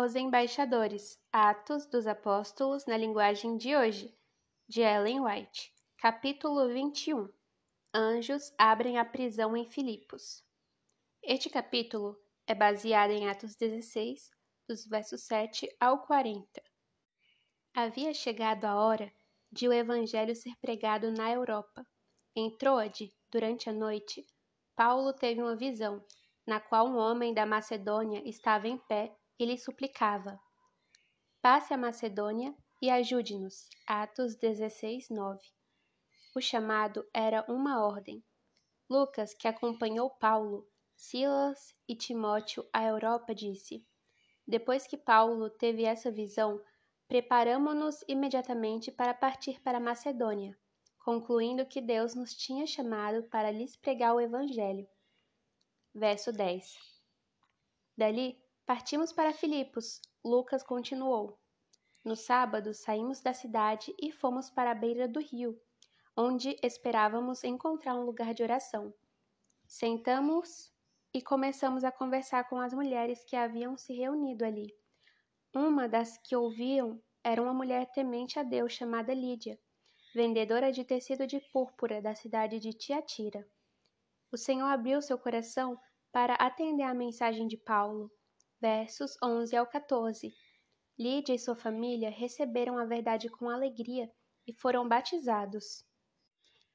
Os Embaixadores Atos dos Apóstolos na linguagem de hoje, de Ellen White. Capítulo 21 Anjos abrem a prisão em Filipos. Este capítulo é baseado em Atos 16, dos versos 7 ao 40. Havia chegado a hora de o Evangelho ser pregado na Europa. Em Troade, durante a noite, Paulo teve uma visão, na qual um homem da Macedônia estava em pé e lhe suplicava: Passe a Macedônia e ajude-nos. Atos 16, 9. O chamado era uma ordem. Lucas, que acompanhou Paulo, Silas e Timóteo à Europa, disse: Depois que Paulo teve essa visão, preparamo-nos imediatamente para partir para Macedônia, concluindo que Deus nos tinha chamado para lhes pregar o Evangelho. Verso 10. Dali Partimos para Filipos. Lucas continuou. No sábado, saímos da cidade e fomos para a beira do rio, onde esperávamos encontrar um lugar de oração. Sentamos e começamos a conversar com as mulheres que haviam se reunido ali. Uma das que ouviam era uma mulher temente a Deus chamada Lídia, vendedora de tecido de púrpura da cidade de Tiatira. O Senhor abriu seu coração para atender à mensagem de Paulo versos 11 ao 14. Lídia e sua família receberam a verdade com alegria e foram batizados.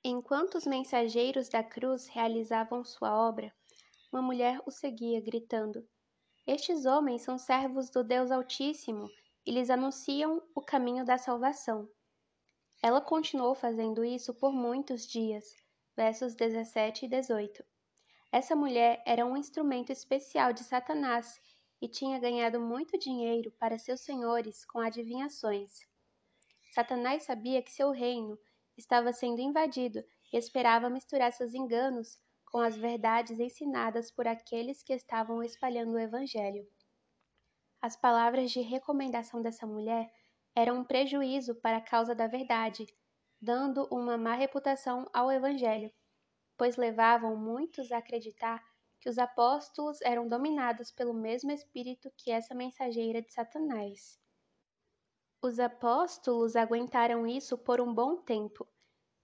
Enquanto os mensageiros da cruz realizavam sua obra, uma mulher o seguia, gritando: Estes homens são servos do Deus Altíssimo e lhes anunciam o caminho da salvação. Ela continuou fazendo isso por muitos dias. Versos 17 e 18. Essa mulher era um instrumento especial de Satanás e tinha ganhado muito dinheiro para seus senhores com adivinhações. Satanás sabia que seu reino estava sendo invadido e esperava misturar seus enganos com as verdades ensinadas por aqueles que estavam espalhando o Evangelho. As palavras de recomendação dessa mulher eram um prejuízo para a causa da verdade, dando uma má reputação ao Evangelho, pois levavam muitos a acreditar que os apóstolos eram dominados pelo mesmo espírito que essa mensageira de Satanás. Os apóstolos aguentaram isso por um bom tempo.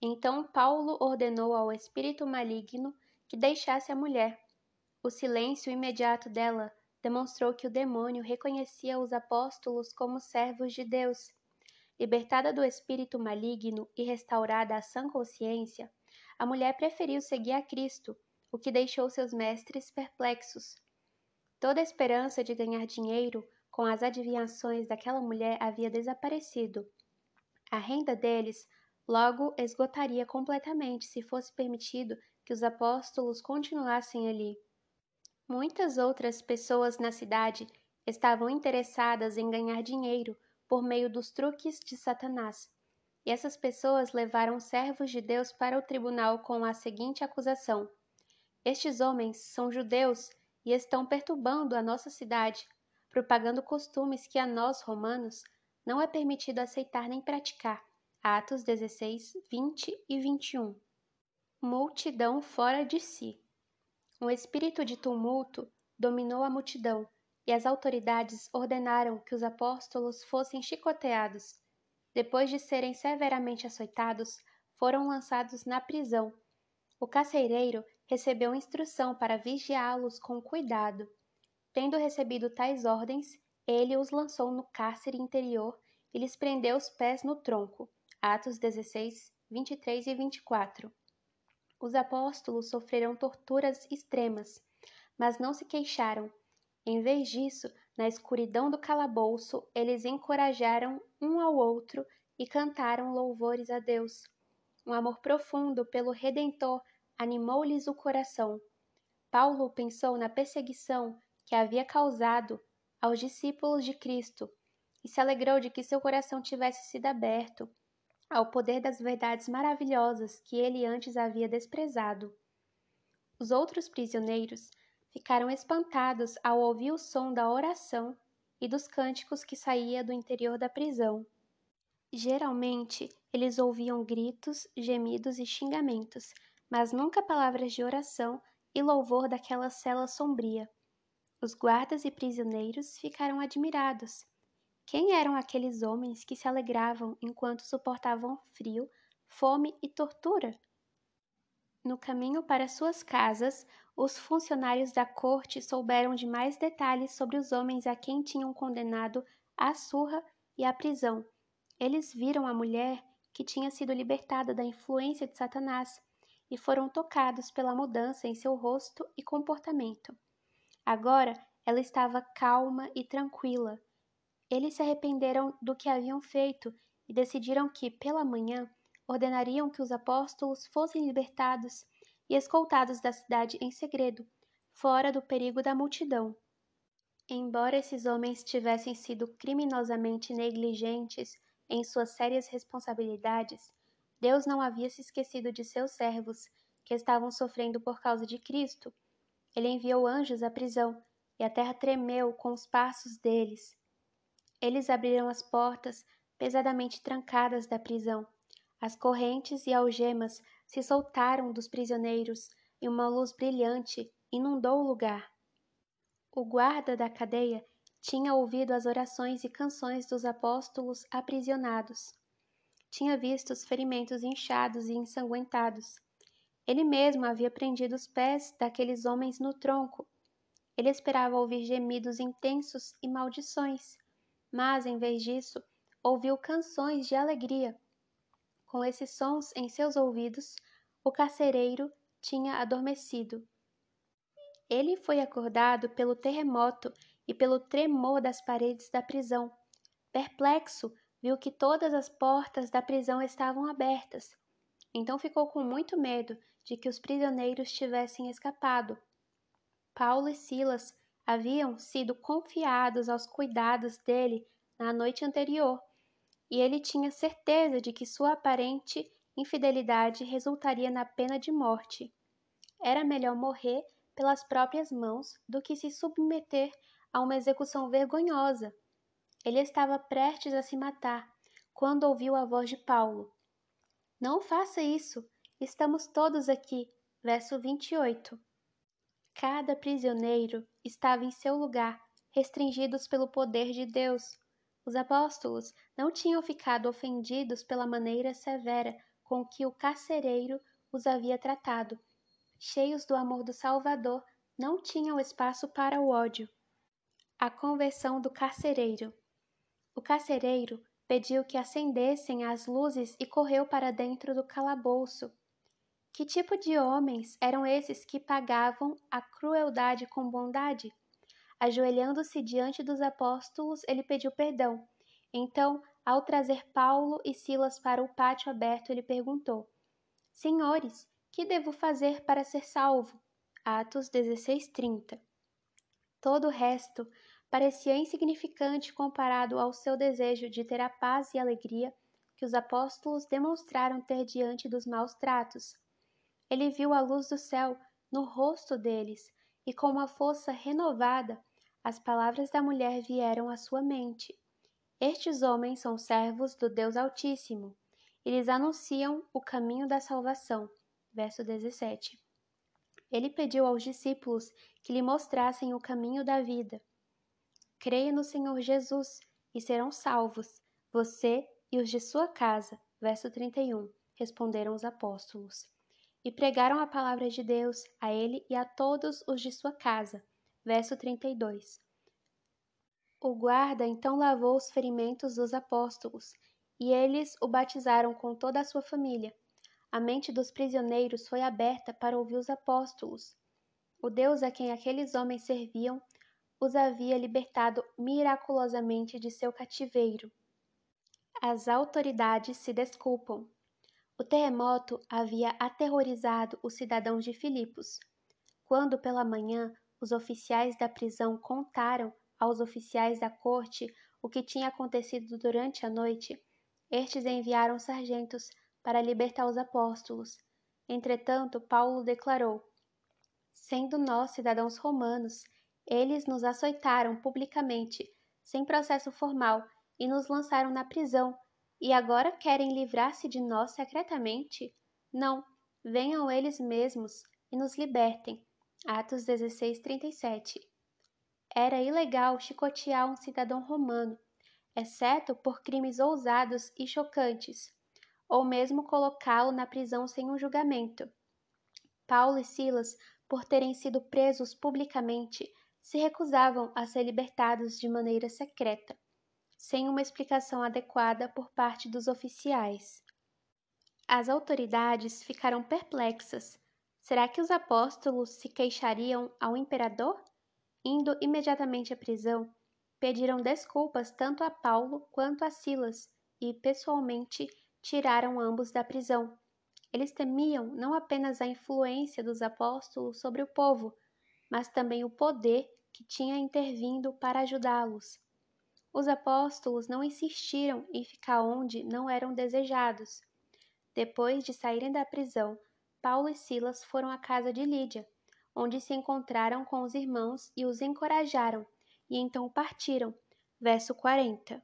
Então Paulo ordenou ao espírito maligno que deixasse a mulher. O silêncio imediato dela demonstrou que o demônio reconhecia os apóstolos como servos de Deus. Libertada do espírito maligno e restaurada à sã consciência, a mulher preferiu seguir a Cristo o que deixou seus mestres perplexos. Toda esperança de ganhar dinheiro com as adivinhações daquela mulher havia desaparecido. A renda deles logo esgotaria completamente se fosse permitido que os apóstolos continuassem ali. Muitas outras pessoas na cidade estavam interessadas em ganhar dinheiro por meio dos truques de Satanás. E essas pessoas levaram servos de Deus para o tribunal com a seguinte acusação: estes homens são judeus e estão perturbando a nossa cidade, propagando costumes que a nós, romanos, não é permitido aceitar nem praticar. Atos 16, 20 e 21. Multidão fora de si. Um espírito de tumulto dominou a multidão e as autoridades ordenaram que os apóstolos fossem chicoteados. Depois de serem severamente açoitados, foram lançados na prisão. O carcereiro recebeu instrução para vigiá-los com cuidado. Tendo recebido tais ordens, ele os lançou no cárcere interior e lhes prendeu os pés no tronco. Atos 16, 23 e 24. Os apóstolos sofreram torturas extremas, mas não se queixaram. Em vez disso, na escuridão do calabouço, eles encorajaram um ao outro e cantaram louvores a Deus. Um amor profundo pelo Redentor animou-lhes o coração. Paulo pensou na perseguição que havia causado aos discípulos de Cristo e se alegrou de que seu coração tivesse sido aberto ao poder das verdades maravilhosas que ele antes havia desprezado. Os outros prisioneiros ficaram espantados ao ouvir o som da oração e dos cânticos que saía do interior da prisão. Geralmente, eles ouviam gritos, gemidos e xingamentos, mas nunca palavras de oração e louvor daquela cela sombria. Os guardas e prisioneiros ficaram admirados. Quem eram aqueles homens que se alegravam enquanto suportavam frio, fome e tortura? No caminho para suas casas, os funcionários da corte souberam de mais detalhes sobre os homens a quem tinham condenado à surra e à prisão. Eles viram a mulher que tinha sido libertada da influência de Satanás e foram tocados pela mudança em seu rosto e comportamento. Agora ela estava calma e tranquila. Eles se arrependeram do que haviam feito e decidiram que, pela manhã, ordenariam que os apóstolos fossem libertados e escoltados da cidade em segredo, fora do perigo da multidão. Embora esses homens tivessem sido criminosamente negligentes em suas sérias responsabilidades, Deus não havia se esquecido de seus servos, que estavam sofrendo por causa de Cristo. Ele enviou anjos à prisão, e a terra tremeu com os passos deles. Eles abriram as portas pesadamente trancadas da prisão as correntes e algemas se soltaram dos prisioneiros e uma luz brilhante inundou o lugar. O guarda da cadeia tinha ouvido as orações e canções dos apóstolos aprisionados. Tinha visto os ferimentos inchados e ensanguentados. Ele mesmo havia prendido os pés daqueles homens no tronco. Ele esperava ouvir gemidos intensos e maldições, mas, em vez disso, ouviu canções de alegria com esses sons em seus ouvidos, o carcereiro tinha adormecido. Ele foi acordado pelo terremoto e pelo tremor das paredes da prisão. Perplexo, viu que todas as portas da prisão estavam abertas. Então ficou com muito medo de que os prisioneiros tivessem escapado. Paulo e Silas haviam sido confiados aos cuidados dele na noite anterior e ele tinha certeza de que sua aparente infidelidade resultaria na pena de morte. Era melhor morrer pelas próprias mãos do que se submeter a uma execução vergonhosa. Ele estava prestes a se matar quando ouviu a voz de Paulo. Não faça isso, estamos todos aqui. Verso 28. Cada prisioneiro estava em seu lugar, restringidos pelo poder de Deus. Os apóstolos não tinham ficado ofendidos pela maneira severa com que o carcereiro os havia tratado. Cheios do amor do Salvador, não tinham espaço para o ódio. A conversão do carcereiro. O carcereiro pediu que acendessem as luzes e correu para dentro do calabouço. Que tipo de homens eram esses que pagavam a crueldade com bondade? Ajoelhando-se diante dos apóstolos, ele pediu perdão. Então, ao trazer Paulo e Silas para o pátio aberto, ele perguntou: Senhores, que devo fazer para ser salvo? Atos 16:30. Todo o resto parecia insignificante comparado ao seu desejo de ter a paz e alegria que os apóstolos demonstraram ter diante dos maus tratos. Ele viu a luz do céu no rosto deles e com uma força renovada as palavras da mulher vieram à sua mente. Estes homens são servos do Deus Altíssimo. Eles anunciam o caminho da salvação. Verso 17. Ele pediu aos discípulos que lhe mostrassem o caminho da vida. Creia no Senhor Jesus e serão salvos, você e os de sua casa. Verso 31. Responderam os apóstolos. E pregaram a palavra de Deus a ele e a todos os de sua casa verso 32. O guarda então lavou os ferimentos dos apóstolos, e eles o batizaram com toda a sua família. A mente dos prisioneiros foi aberta para ouvir os apóstolos. O Deus a quem aqueles homens serviam os havia libertado miraculosamente de seu cativeiro. As autoridades se desculpam. O terremoto havia aterrorizado os cidadãos de Filipos. Quando pela manhã os oficiais da prisão contaram aos oficiais da corte o que tinha acontecido durante a noite. Estes enviaram sargentos para libertar os apóstolos. Entretanto, Paulo declarou: Sendo nós cidadãos romanos, eles nos açoitaram publicamente, sem processo formal, e nos lançaram na prisão, e agora querem livrar-se de nós secretamente? Não, venham eles mesmos e nos libertem Atos 16, 37. era ilegal chicotear um cidadão romano, exceto por crimes ousados e chocantes, ou mesmo colocá-lo na prisão sem um julgamento. Paulo e Silas, por terem sido presos publicamente, se recusavam a ser libertados de maneira secreta, sem uma explicação adequada por parte dos oficiais. As autoridades ficaram perplexas. Será que os apóstolos se queixariam ao imperador? Indo imediatamente à prisão, pediram desculpas tanto a Paulo quanto a Silas e, pessoalmente, tiraram ambos da prisão. Eles temiam não apenas a influência dos apóstolos sobre o povo, mas também o poder que tinha intervindo para ajudá-los. Os apóstolos não insistiram em ficar onde não eram desejados. Depois de saírem da prisão, Paulo e Silas foram à casa de Lídia, onde se encontraram com os irmãos e os encorajaram, e então partiram. Verso 40.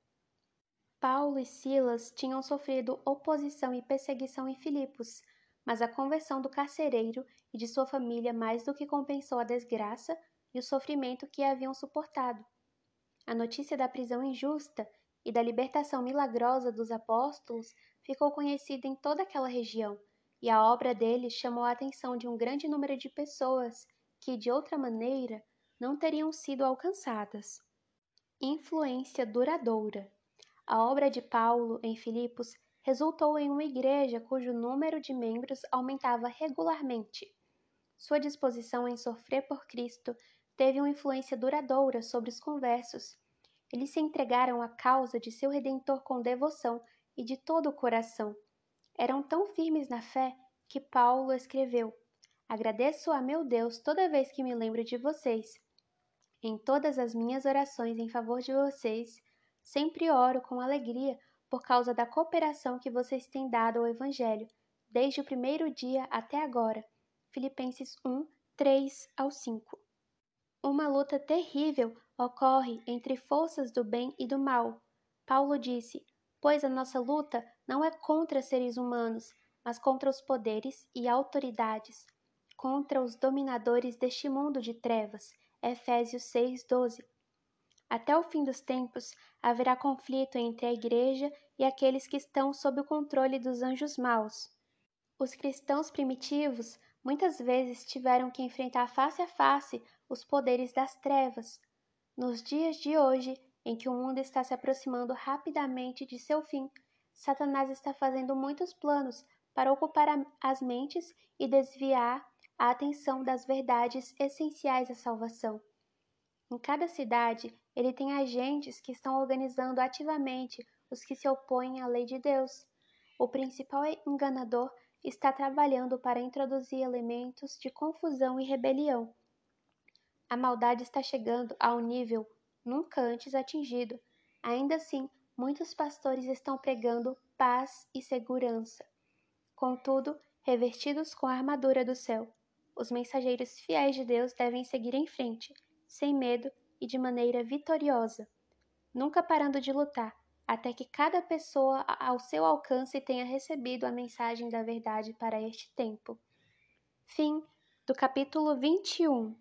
Paulo e Silas tinham sofrido oposição e perseguição em Filipos, mas a conversão do carcereiro e de sua família mais do que compensou a desgraça e o sofrimento que haviam suportado. A notícia da prisão injusta e da libertação milagrosa dos apóstolos ficou conhecida em toda aquela região, e a obra deles chamou a atenção de um grande número de pessoas que, de outra maneira, não teriam sido alcançadas. Influência duradoura. A obra de Paulo em Filipos resultou em uma igreja cujo número de membros aumentava regularmente. Sua disposição em sofrer por Cristo teve uma influência duradoura sobre os conversos. Eles se entregaram à causa de seu redentor com devoção e de todo o coração. Eram tão firmes na fé que Paulo escreveu: Agradeço a meu Deus toda vez que me lembro de vocês. Em todas as minhas orações em favor de vocês, Sempre oro com alegria por causa da cooperação que vocês têm dado ao Evangelho, desde o primeiro dia até agora. Filipenses 1, 3 ao 5. Uma luta terrível ocorre entre forças do bem e do mal. Paulo disse: Pois a nossa luta não é contra seres humanos, mas contra os poderes e autoridades, contra os dominadores deste mundo de trevas. Efésios 6, 12. Até o fim dos tempos haverá conflito entre a Igreja e aqueles que estão sob o controle dos anjos maus. Os cristãos primitivos muitas vezes tiveram que enfrentar face a face os poderes das trevas. Nos dias de hoje, em que o mundo está se aproximando rapidamente de seu fim, Satanás está fazendo muitos planos para ocupar as mentes e desviar a atenção das verdades essenciais à salvação. Em cada cidade, ele tem agentes que estão organizando ativamente os que se opõem à lei de Deus. O principal enganador está trabalhando para introduzir elementos de confusão e rebelião. A maldade está chegando a um nível nunca antes atingido. Ainda assim, muitos pastores estão pregando paz e segurança. Contudo, revestidos com a armadura do céu, os mensageiros fiéis de Deus devem seguir em frente sem medo e de maneira vitoriosa, nunca parando de lutar, até que cada pessoa ao seu alcance tenha recebido a mensagem da verdade para este tempo. Fim do capítulo 21.